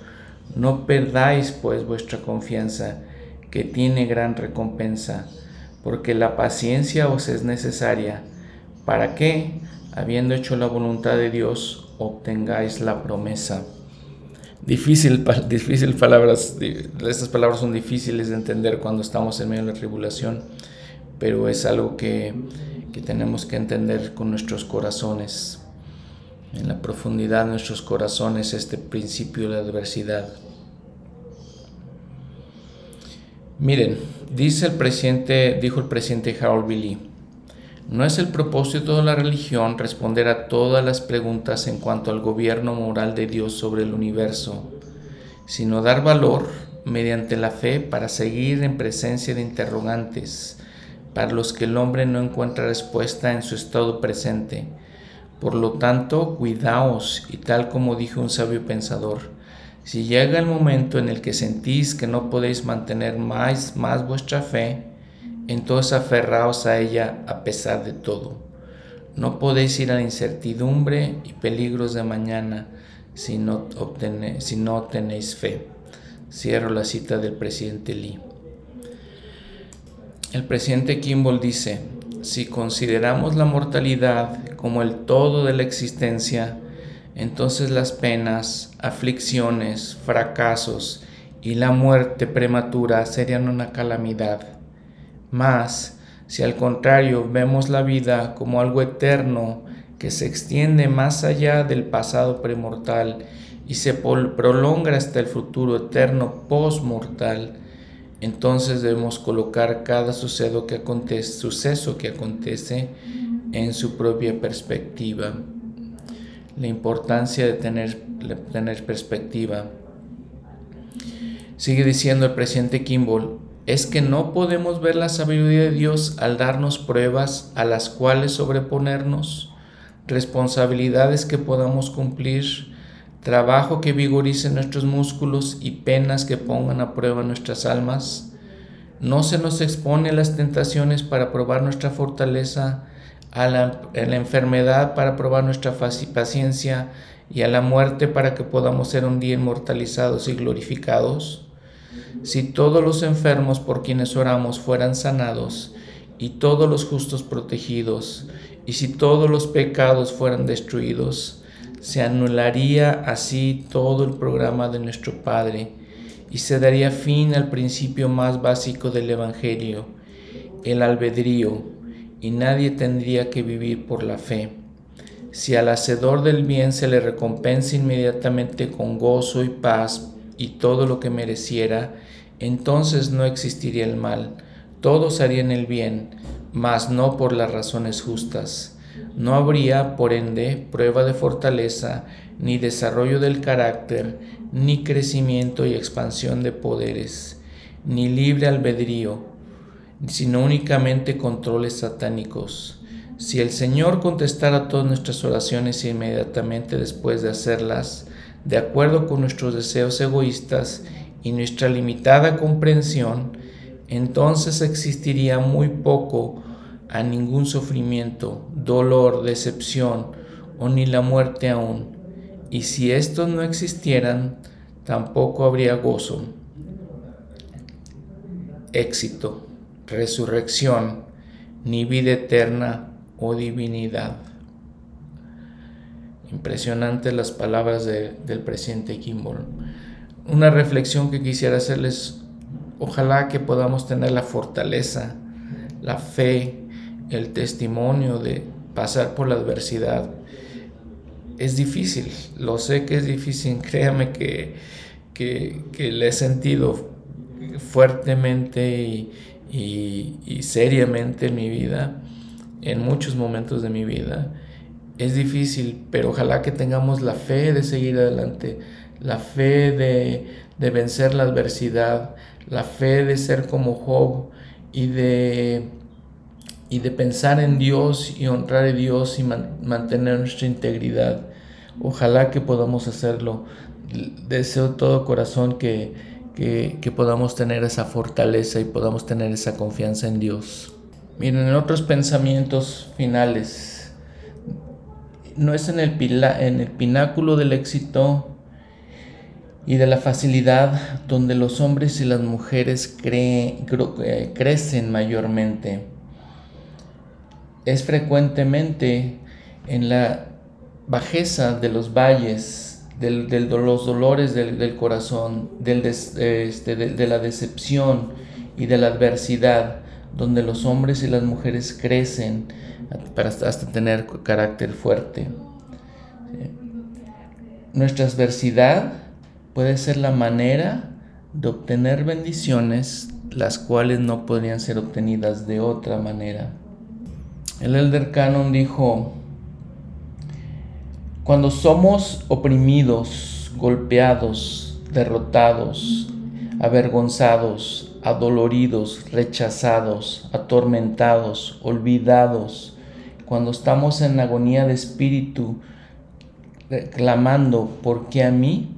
No perdáis pues vuestra confianza, que tiene gran recompensa, porque la paciencia os es necesaria, para que, habiendo hecho la voluntad de Dios, obtengáis la promesa. Difícil, difícil palabras, estas palabras son difíciles de entender cuando estamos en medio de la tribulación, pero es algo que, que tenemos que entender con nuestros corazones en la profundidad de nuestros corazones este principio de la adversidad. Miren, dice el presidente, dijo el presidente Harold Billy, no es el propósito de la religión responder a todas las preguntas en cuanto al gobierno moral de Dios sobre el universo, sino dar valor mediante la fe para seguir en presencia de interrogantes, para los que el hombre no encuentra respuesta en su estado presente. Por lo tanto, cuidaos y tal como dijo un sabio pensador, si llega el momento en el que sentís que no podéis mantener más, más vuestra fe, entonces aferraos a ella a pesar de todo. No podéis ir a la incertidumbre y peligros de mañana si no, si no tenéis fe. Cierro la cita del presidente Lee. El presidente Kimball dice, si consideramos la mortalidad como el todo de la existencia, entonces las penas, aflicciones, fracasos y la muerte prematura serían una calamidad. Mas, si al contrario vemos la vida como algo eterno que se extiende más allá del pasado premortal y se prolonga hasta el futuro eterno postmortal, entonces debemos colocar cada suceso que acontece, suceso que acontece en su propia perspectiva. La importancia de tener, tener perspectiva. Sigue diciendo el presidente Kimball, es que no podemos ver la sabiduría de Dios al darnos pruebas a las cuales sobreponernos, responsabilidades que podamos cumplir, trabajo que vigorice nuestros músculos y penas que pongan a prueba nuestras almas. No se nos expone a las tentaciones para probar nuestra fortaleza, a la, enfermedad para probar nuestra paciencia y a la muerte para que podamos ser un día inmortalizados y glorificados. Si todos los enfermos por quienes oramos fueran sanados, y todos los justos protegidos, y si todos los pecados fueran destruidos, se anularía así todo el programa de nuestro Padre y se daría fin al principio más básico del Evangelio, el albedrío, y nadie tendría que vivir por la fe. Si al hacedor del bien se le recompensa inmediatamente con gozo y paz y todo lo que mereciera, entonces no existiría el mal, todos harían el bien, mas no por las razones justas no habría, por ende, prueba de fortaleza, ni desarrollo del carácter, ni crecimiento y expansión de poderes, ni libre albedrío, sino únicamente controles satánicos. Si el Señor contestara todas nuestras oraciones inmediatamente después de hacerlas, de acuerdo con nuestros deseos egoístas y nuestra limitada comprensión, entonces existiría muy poco a ningún sufrimiento, dolor, decepción o ni la muerte aún. Y si estos no existieran, tampoco habría gozo, éxito, resurrección, ni vida eterna o divinidad. Impresionantes las palabras del presidente Kimball. Una reflexión que quisiera hacerles, ojalá que podamos tener la fortaleza, la fe, el testimonio de pasar por la adversidad. Es difícil, lo sé que es difícil, créame que, que, que le he sentido fuertemente y, y, seriamente en mi vida, en muchos momentos de mi vida. Es difícil, pero ojalá que tengamos la fe de seguir adelante, la fe de, de vencer la adversidad, la fe de ser como Job y de, y de pensar en Dios y honrar a Dios y mantener nuestra integridad. Ojalá que podamos hacerlo. Deseo todo corazón que, que, podamos tener esa fortaleza y podamos tener esa confianza en Dios. Miren, en otros pensamientos finales, no es en el, pináculo del éxito y de la facilidad donde los hombres y las mujeres eh, crecen mayormente. Es frecuentemente en la bajeza de los valles del, de los dolores del, corazón, del este, de, la decepción y de la adversidad, donde los hombres y las mujeres crecen para hasta tener carácter fuerte. Nuestra adversidad puede ser la manera de obtener bendiciones, las cuales no podrían ser obtenidas de otra manera. El Elder Canon dijo, cuando somos oprimidos, golpeados, derrotados, avergonzados, adoloridos, rechazados, atormentados, olvidados, cuando estamos en agonía de espíritu, clamando, ¿por qué a mí?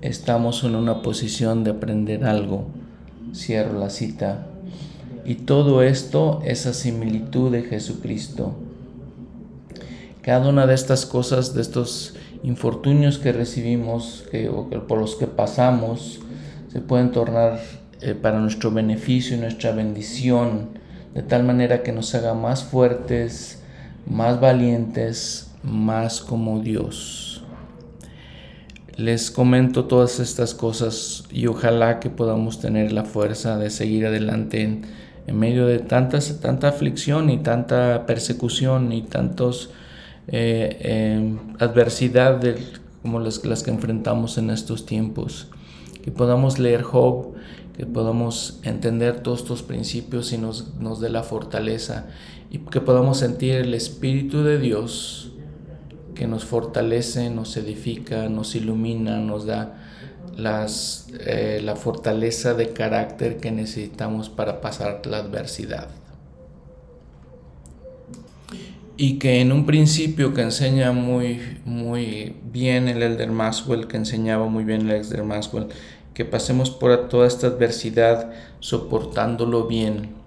Estamos en una posición de aprender algo. Cierro la cita. Y todo esto es a similitud de Jesucristo. Cada una de estas cosas, de estos infortunios que recibimos que, o por los que pasamos, se pueden tornar eh, para nuestro beneficio y nuestra bendición, de tal manera que nos haga más fuertes, más valientes, más como Dios. Les comento todas estas cosas y ojalá que podamos tener la fuerza de seguir adelante en, medio de tantas, tanta aflicción y tanta persecución y tantos eh, em, como las, las, que enfrentamos en estos tiempos. Que podamos leer Job, que podamos entender todos estos principios y nos, nos dé la fortaleza y que podamos sentir el Espíritu de Dios que nos fortalece, nos edifica, nos ilumina, nos da las, eh, la fortaleza de carácter que necesitamos para pasar la adversidad. Y que en un principio que enseña muy, muy bien el Elder Maxwell, que enseñaba muy bien el Elder Maxwell, que pasemos por toda esta adversidad soportándolo bien,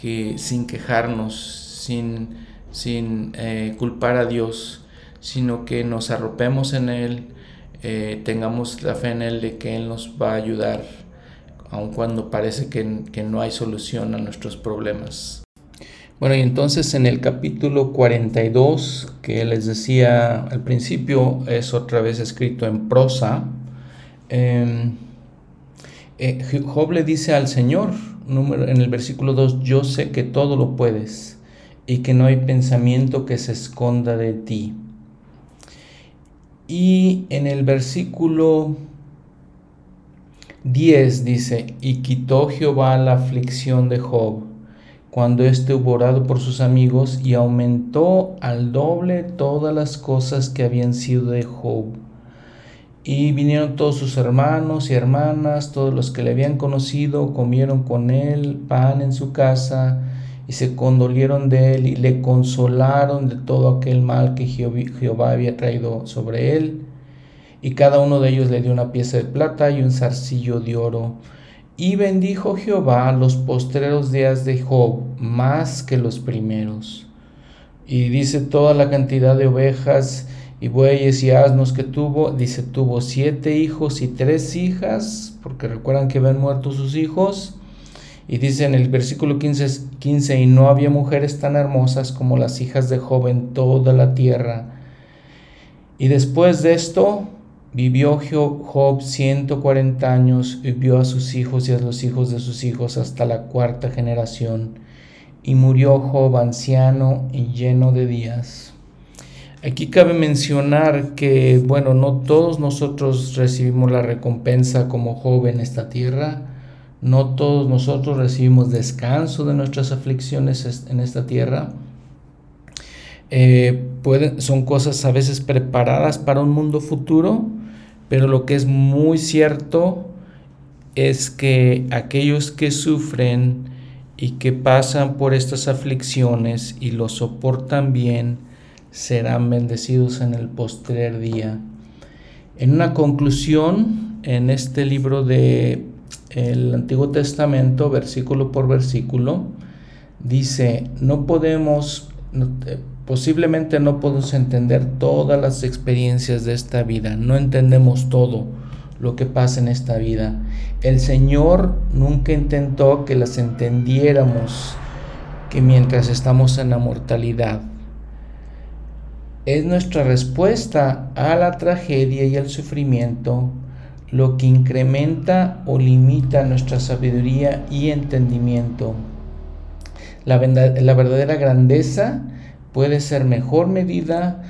que sin quejarnos, sin, sin eh, culpar a Dios, sino que nos arropemos en Él, eh, tengamos la fe en Él de que Él nos va a ayudar, aun cuando parece que, que no hay solución a nuestros problemas. Bueno, y entonces en el capítulo 42, que les decía al principio, es otra vez escrito en prosa, em, eh, Job le dice al Señor, en el versículo 2, yo sé que todo lo puedes y que no hay pensamiento que se esconda de ti. Y en el versículo 10 dice, y quitó Jehová la aflicción de Job cuando éste hubo orado por sus amigos y aumentó al doble todas las cosas que habían sido de Job. Y vinieron todos sus hermanos y hermanas, todos los que le habían conocido, comieron con él pan en su casa y se condolieron de él y le consolaron de todo aquel mal que Jehová había traído sobre él. y cada uno de ellos le dio una pieza de plata y un zarcillo de oro. Y bendijo Jehová los postreros días de Job más que los primeros. Y dice toda la cantidad de ovejas y bueyes y asnos que tuvo. Dice, tuvo siete hijos y tres hijas, porque recuerdan que habían muerto sus hijos. Y dice en el versículo 15, 15, y no había mujeres tan hermosas como las hijas de Job en toda la tierra. Y después de esto, Vivió Job 140 años y vio a sus hijos y a los hijos de sus hijos hasta la cuarta generación. Y murió Job anciano y lleno de días. Aquí cabe mencionar que, bueno, no todos nosotros recibimos la recompensa como Job en esta tierra. No todos nosotros recibimos descanso de nuestras aflicciones en esta tierra. Eh, son cosas a veces preparadas para un mundo futuro, pero lo que es muy cierto es que aquellos que sufren y que pasan por estas aflicciones y lo soportan bien, serán bendecidos en el postrer día. En una conclusión, en este libro de el Antiguo Testamento, versículo por versículo, dice, no podemos, Posiblemente no podemos entender todas las experiencias de esta vida, no entendemos todo lo que pasa en esta vida. El Señor nunca intentó que las entendiéramos que mientras estamos en la mortalidad. Es nuestra respuesta a la tragedia y al sufrimiento lo que incrementa o limita nuestra sabiduría y entendimiento. La, la verdadera grandeza puede ser mejor medida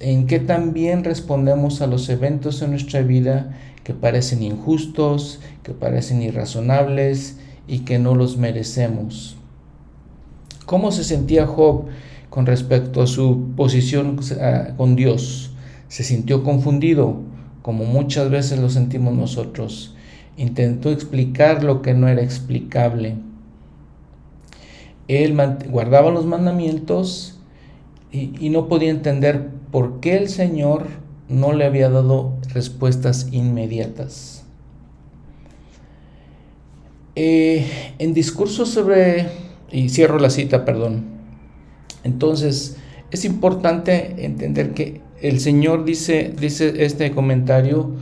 en que también respondemos a los eventos en nuestra vida que parecen injustos, que parecen irrazonables y que no los merecemos. ¿Cómo se sentía Job con respecto a su posición ah, con Dios? Se sintió confundido, como muchas veces lo sentimos nosotros. Intentó explicar lo que no era explicable él guardaba los mandamientos y, no podía entender por qué el Señor no le había dado respuestas inmediatas. Eh, en discurso sobre, y cierro la cita, perdón, entonces es importante entender que el Señor dice, dice este comentario,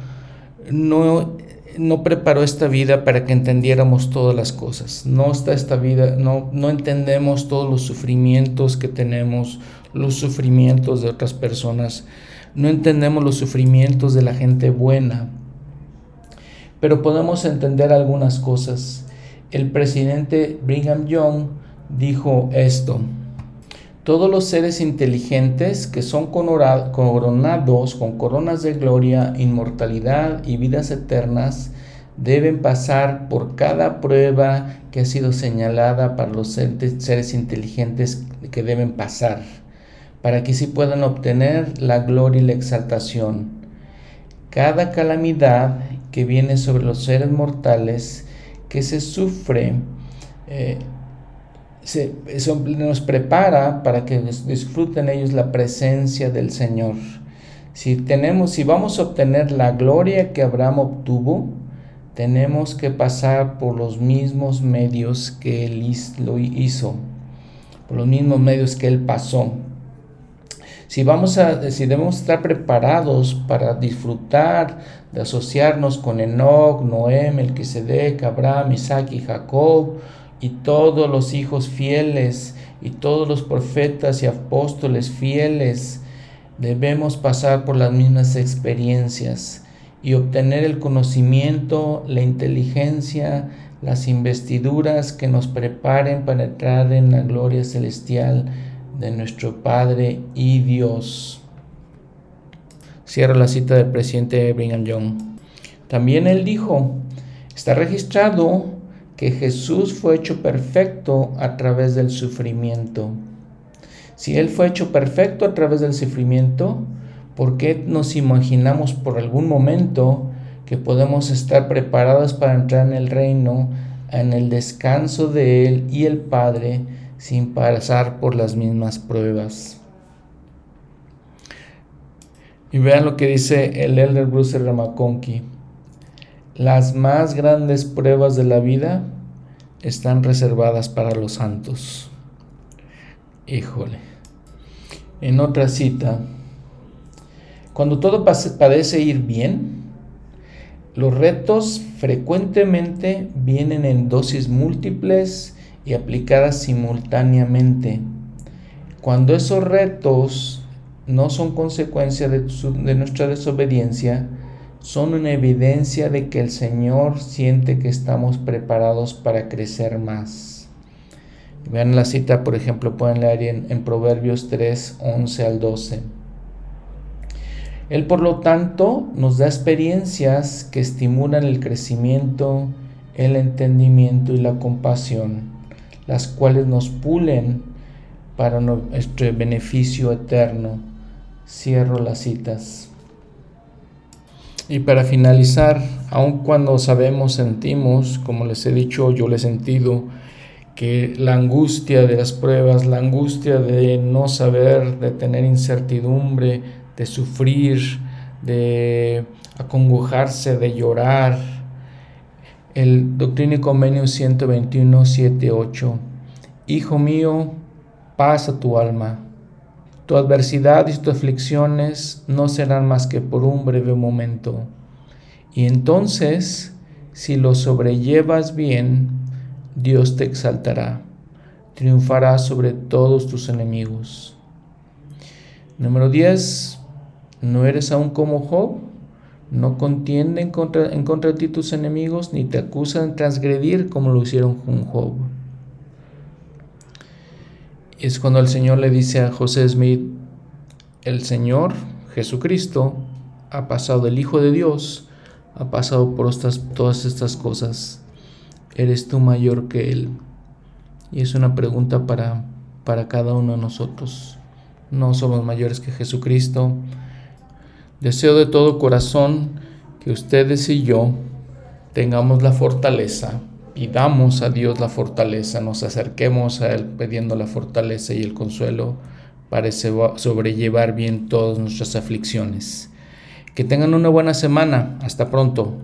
no no preparó esta vida para que entendiéramos todas las cosas. No está esta vida, no, no entendemos todos los sufrimientos que tenemos, los sufrimientos de otras personas. No entendemos los sufrimientos de la gente buena. Pero podemos entender algunas cosas. El presidente Brigham Young dijo esto. Todos los seres inteligentes que son coronados con coronas de gloria, inmortalidad y vidas eternas deben pasar por cada prueba que ha sido señalada para los seres inteligentes que deben pasar, para que sí puedan obtener la gloria y la exaltación. Cada calamidad que viene sobre los seres mortales que se sufre eh, eso nos prepara para que disfruten ellos la presencia del Señor. Si tenemos, si vamos a obtener la gloria que Abraham obtuvo, tenemos que pasar por los mismos medios que él lo hizo, por los mismos medios que él pasó. Si vamos a, si debemos estar preparados para disfrutar de asociarnos con Enoch, Noé, Melquisedec, Abraham, Isaac y Jacob, y todos los hijos fieles y todos los profetas y apóstoles fieles debemos pasar por las mismas experiencias y obtener el conocimiento, la inteligencia, las investiduras que nos preparen para entrar en la gloria celestial de nuestro Padre y Dios. Cierro la cita del presidente Brigham Young. También él dijo, está registrado que Jesús fue hecho perfecto a través del sufrimiento. Si Él fue hecho perfecto a través del sufrimiento, ¿por qué nos imaginamos por algún momento que podemos estar preparados para entrar en el reino, en el descanso de Él y el Padre, sin pasar por las mismas pruebas? Y vean lo que dice el elder Bruce Ramakonki. Las más grandes pruebas de la vida están reservadas para los santos. Híjole. En otra cita, cuando todo parece ir bien, los retos frecuentemente vienen en dosis múltiples y aplicadas simultáneamente. Cuando esos retos no son consecuencia de, de, nuestra desobediencia, son una evidencia de que el Señor siente que estamos preparados para crecer más. Vean la cita, por ejemplo, pueden leer en, Proverbios 3, 11 al 12. Él, por lo tanto, nos da experiencias que estimulan el crecimiento, el entendimiento y la compasión, las cuales nos pulen para nuestro beneficio eterno. Cierro las citas. Y para finalizar, aun cuando sabemos, sentimos, como les he dicho, yo le he sentido, que la angustia de las pruebas, la angustia de no saber, de tener incertidumbre, de sufrir, de acongojarse, de llorar. El Doctrina y Convenio 121, 7, 8. Hijo mío, pasa tu alma. Tu adversidad y tus aflicciones no serán más que por un breve momento. Y entonces, si lo sobrellevas bien, Dios te exaltará, triunfará sobre todos tus enemigos. Número 10. ¿No eres aún como Job? No contienden contra, en contra de ti tus enemigos, ni te acusan de transgredir como lo hicieron con Job. Es cuando el Señor le dice a José Smith, el Señor Jesucristo ha pasado, el Hijo de Dios ha pasado por todas estas cosas. ¿Eres tú mayor que Él? Y es una pregunta para, para cada uno de nosotros. No somos mayores que Jesucristo Deseo de todo corazón que ustedes y yo tengamos la fortaleza, pidamos a Dios la fortaleza, nos acerquemos a Él pidiendo la fortaleza y el consuelo para sobrellevar bien todas nuestras aflicciones. Que tengan una buena semana. Hasta pronto.